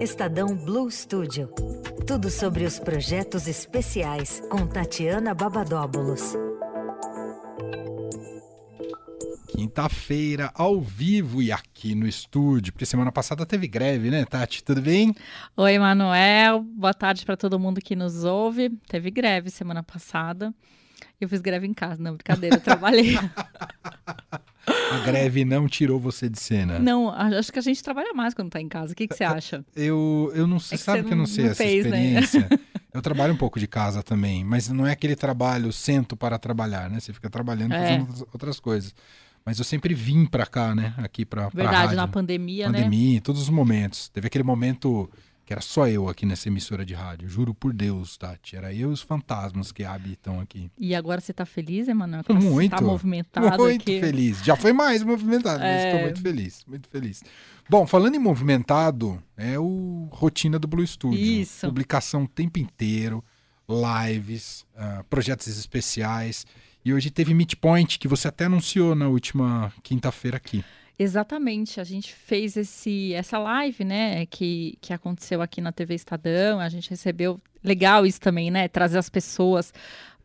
Estadão Blue Studio. Tudo sobre os projetos especiais com Tatiana Babadóbulos. Quinta-feira, ao vivo e aqui no estúdio, porque semana passada teve greve, né, Tati? Tudo bem? Oi, Manuel. Boa tarde para todo mundo que nos ouve. Teve greve semana passada. Eu fiz greve em casa, não, brincadeira, eu trabalhei. A greve não tirou você de cena. Não, acho que a gente trabalha mais quando tá em casa. O que, que você acha? Eu, eu não sei, é sabe que, que eu não sei essa fez, né? experiência. Né? eu trabalho um pouco de casa também, mas não é aquele trabalho sento para trabalhar, né? Você fica trabalhando é. fazendo outras coisas. Mas eu sempre vim para cá, né? Aqui para Verdade, rádio. na pandemia, pandemia, né? Pandemia, em todos os momentos. Teve aquele momento que era só eu aqui nessa emissora de rádio. Juro por Deus, Tati. Era eu e os fantasmas que habitam aqui. E agora você tá feliz, Emanuel? Muito. Tá movimentado Muito aqui. feliz. Já foi mais movimentado, mas estou é... muito feliz. Muito feliz. Bom, falando em movimentado, é o rotina do Blue Studio. Isso. Publicação o tempo inteiro, lives, uh, projetos especiais. E hoje teve Meet Point, que você até anunciou na última quinta-feira aqui. Exatamente, a gente fez esse, essa live, né, que, que aconteceu aqui na TV Estadão, a gente recebeu, legal isso também, né, trazer as pessoas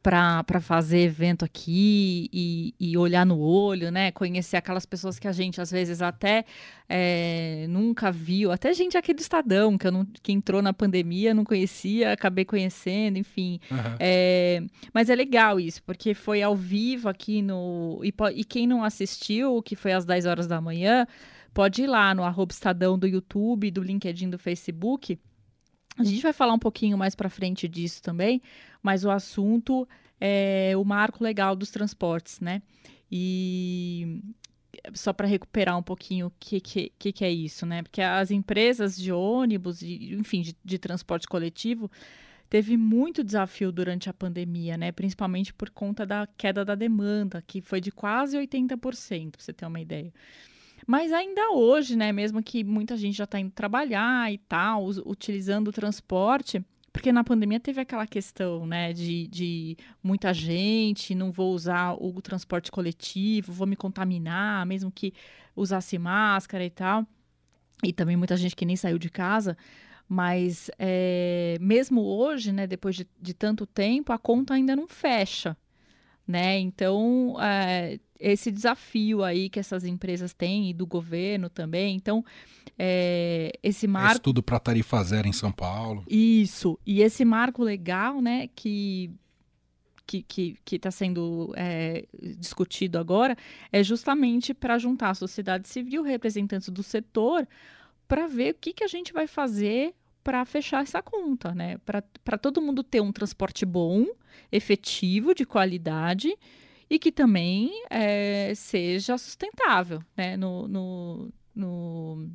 para fazer evento aqui e, e, olhar no olho, né? Conhecer aquelas pessoas que a gente às vezes até é, nunca viu, até gente aqui do Estadão, que, não, que entrou na pandemia, não conhecia, acabei conhecendo, enfim. Uhum. É, mas é legal isso, porque foi ao vivo aqui no. E, e quem não assistiu, que foi às 10 horas da manhã, pode ir lá no arroba Estadão do YouTube, do LinkedIn, do Facebook a gente vai falar um pouquinho mais para frente disso também, mas o assunto é o marco legal dos transportes, né? E só para recuperar um pouquinho o que, que, que, é isso, né? Porque as empresas de ônibus, de, enfim, de, de transporte coletivo, teve muito desafio durante a pandemia, né? Principalmente por conta da queda da demanda, que foi de quase 80%, para você ter uma ideia. Mas ainda hoje, né, mesmo que muita gente já está indo trabalhar e tal, utilizando o transporte, porque na pandemia teve aquela questão, né, de, de muita gente, não vou usar o transporte coletivo, vou me contaminar, mesmo que usasse máscara e tal. E também muita gente que nem saiu de casa. Mas é, mesmo hoje, né, depois de, de tanto tempo, a conta ainda não fecha né? Então, é, esse desafio aí que essas empresas têm e do governo também. Então, é, esse marco. É estudo para tarifa zero em São Paulo. Isso. E esse marco legal, né, que que está sendo é, discutido agora é justamente para juntar a sociedade civil, representantes do setor, para ver o que, que a gente vai fazer para fechar essa conta, né? Para todo mundo ter um transporte bom, efetivo, de qualidade e que também é, seja sustentável, né? No, no, no,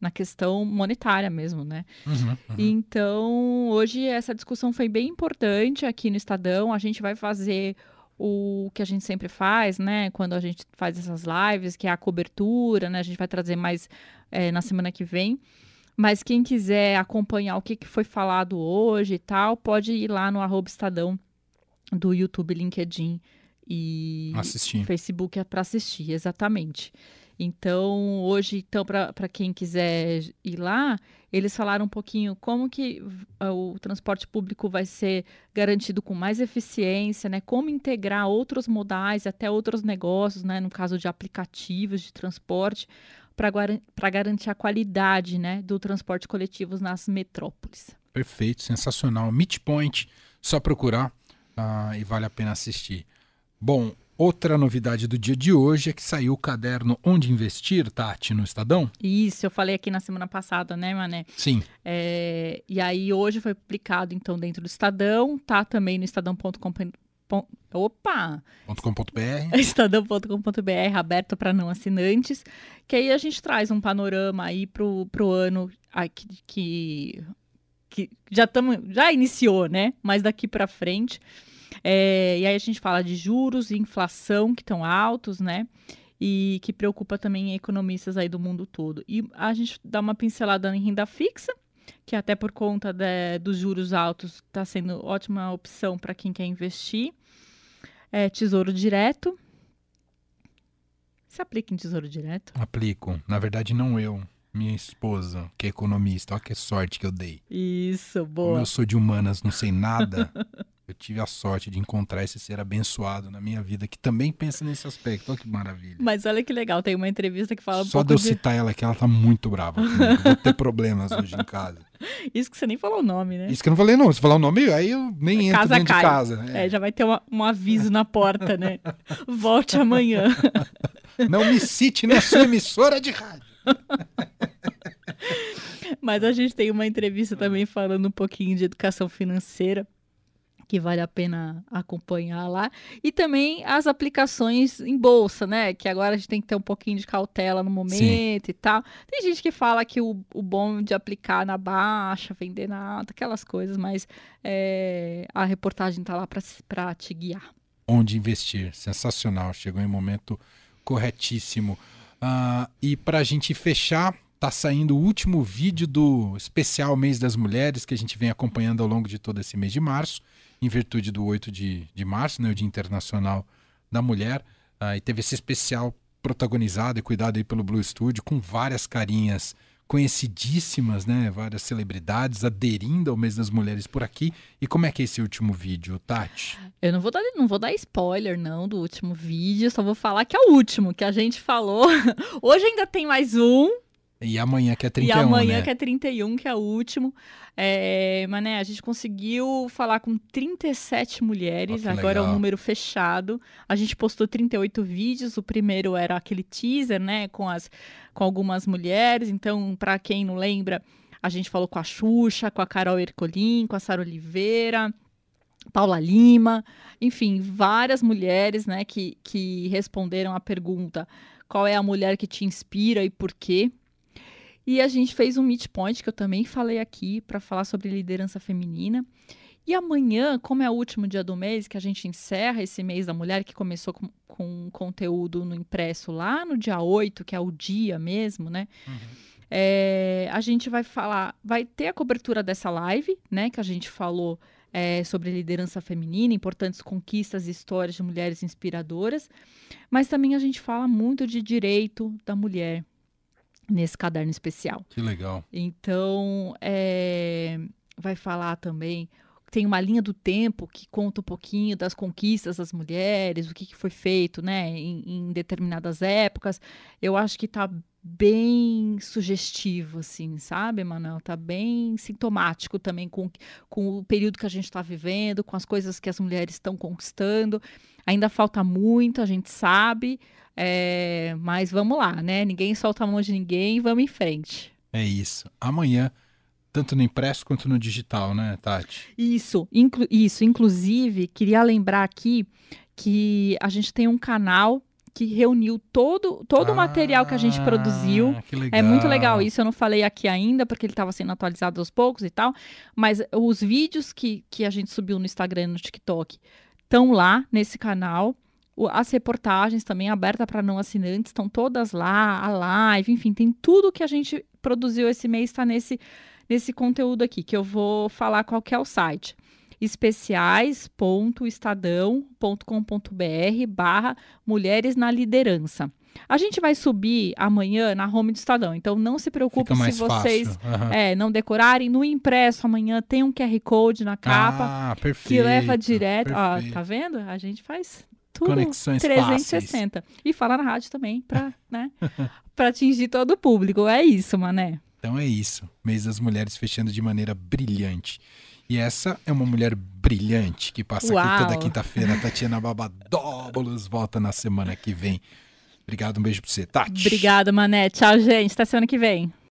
na questão monetária mesmo, né? Uhum, uhum. Então, hoje essa discussão foi bem importante aqui no Estadão. A gente vai fazer o que a gente sempre faz, né? Quando a gente faz essas lives, que é a cobertura, né? A gente vai trazer mais é, na semana que vem. Mas quem quiser acompanhar o que, que foi falado hoje e tal, pode ir lá no arroba Estadão do YouTube, LinkedIn e assistir. Facebook é para assistir, exatamente. Então, hoje, então, para quem quiser ir lá, eles falaram um pouquinho como que o transporte público vai ser garantido com mais eficiência, né? Como integrar outros modais, até outros negócios, né? No caso de aplicativos de transporte, para garantir a qualidade né, do transporte coletivo nas metrópoles. Perfeito, sensacional. Meet Point, só procurar uh, e vale a pena assistir. Bom, outra novidade do dia de hoje é que saiu o caderno Onde Investir, Tati, no Estadão? Isso, eu falei aqui na semana passada, né, Mané? Sim. É, e aí hoje foi publicado, então, dentro do Estadão, tá também no estadão.com.br Opa! .com.br Estadão.com.br aberto para não assinantes, que aí a gente traz um panorama aí pro, pro ano aqui, que, que já tamo, já iniciou, né? Mas daqui para frente. É, e aí a gente fala de juros e inflação que estão altos, né? E que preocupa também economistas aí do mundo todo. E a gente dá uma pincelada em renda fixa, que até por conta de, dos juros altos está sendo ótima opção para quem quer investir. É, tesouro direto. Você aplica em tesouro direto? Aplico. Na verdade, não eu. minha esposa, que é economista. Olha que sorte que eu dei. Isso, boa. Como eu sou de humanas, não sei nada. eu tive a sorte de encontrar esse ser abençoado na minha vida que também pensa nesse aspecto. Olha que maravilha. Mas olha que legal, tem uma entrevista que fala um Só de eu citar ela aqui, ela tá muito brava comigo. Vou ter problemas hoje em casa. Isso que você nem falou o nome, né? Isso que eu não falei, não. Se falar o nome, aí eu nem entro casa dentro cai. de casa. É. é, já vai ter uma, um aviso na porta, né? Volte amanhã. Não me cite na sua emissora de rádio. Mas a gente tem uma entrevista também falando um pouquinho de educação financeira que vale a pena acompanhar lá. E também as aplicações em bolsa, né? Que agora a gente tem que ter um pouquinho de cautela no momento Sim. e tal. Tem gente que fala que o, o bom de aplicar na baixa, vender na alta, aquelas coisas, mas é, a reportagem tá lá para te guiar. Onde investir? Sensacional. Chegou em um momento corretíssimo. Uh, e para a gente fechar, tá saindo o último vídeo do especial Mês das Mulheres que a gente vem acompanhando ao longo de todo esse mês de março, em virtude do 8 de, de março, né, o Dia Internacional da Mulher. Uh, e teve esse especial protagonizado e cuidado aí pelo Blue Studio, com várias carinhas conhecidíssimas, né? Várias celebridades aderindo ao mês das mulheres por aqui. E como é que é esse último vídeo, Tati? Eu não vou dar, não vou dar spoiler, não, do último vídeo, só vou falar que é o último que a gente falou. Hoje ainda tem mais um, e amanhã que é 31, E amanhã né? que é 31, que é o último. É, mas, né, a gente conseguiu falar com 37 mulheres, oh, agora legal. é um número fechado. A gente postou 38 vídeos, o primeiro era aquele teaser, né, com, as, com algumas mulheres. Então, para quem não lembra, a gente falou com a Xuxa, com a Carol Ercolim, com a Sara Oliveira, Paula Lima, enfim, várias mulheres, né, que, que responderam a pergunta qual é a mulher que te inspira e por quê. E a gente fez um Meet Point, que eu também falei aqui, para falar sobre liderança feminina. E amanhã, como é o último dia do mês, que a gente encerra esse mês da mulher, que começou com, com conteúdo no impresso lá no dia 8, que é o dia mesmo, né? Uhum. É, a gente vai falar, vai ter a cobertura dessa live, né? Que a gente falou é, sobre liderança feminina, importantes conquistas e histórias de mulheres inspiradoras. Mas também a gente fala muito de direito da mulher, nesse caderno especial. Que legal. Então, é, vai falar também. Tem uma linha do tempo que conta um pouquinho das conquistas das mulheres, o que, que foi feito né, em, em, determinadas épocas. Eu acho que está bem sugestivo, assim, sabe, Manuel? Tá bem sintomático também com, com o período que a gente está vivendo, com as coisas que as mulheres estão conquistando. Ainda falta muito, a gente sabe, é, mas vamos lá, né? Ninguém solta a mão de ninguém, vamos em frente. É isso. Amanhã, tanto no impresso quanto no digital, né, Tati? Isso, inclu isso. Inclusive, queria lembrar aqui que a gente tem um canal que reuniu todo, todo ah, o material que a gente produziu. É muito legal isso, eu não falei aqui ainda, porque ele estava sendo atualizado aos poucos e tal. Mas os vídeos que, que a gente subiu no Instagram e no TikTok estão lá nesse canal. As reportagens também abertas para não assinantes estão todas lá, a live, enfim, tem tudo que a gente produziu esse mês está nesse, nesse conteúdo aqui, que eu vou falar qual é o site. especiais.estadão.com.br barra Mulheres na Liderança. A gente vai subir amanhã na home do Estadão, então não se preocupe se vocês uhum. é, não decorarem. No impresso amanhã tem um QR Code na capa ah, perfeito, que leva direto. Ó, tá vendo? A gente faz tudo Conexões 360. Fáceis. E falar na rádio também, para né, atingir todo o público. É isso, Mané. Então é isso. Mês das Mulheres fechando de maneira brilhante. E essa é uma mulher brilhante que passa Uau. aqui toda quinta-feira. Tatiana Babadóbulos volta na semana que vem. Obrigado, um beijo pra você, Tati. Obrigada, Mané. Tchau, gente. Até semana que vem.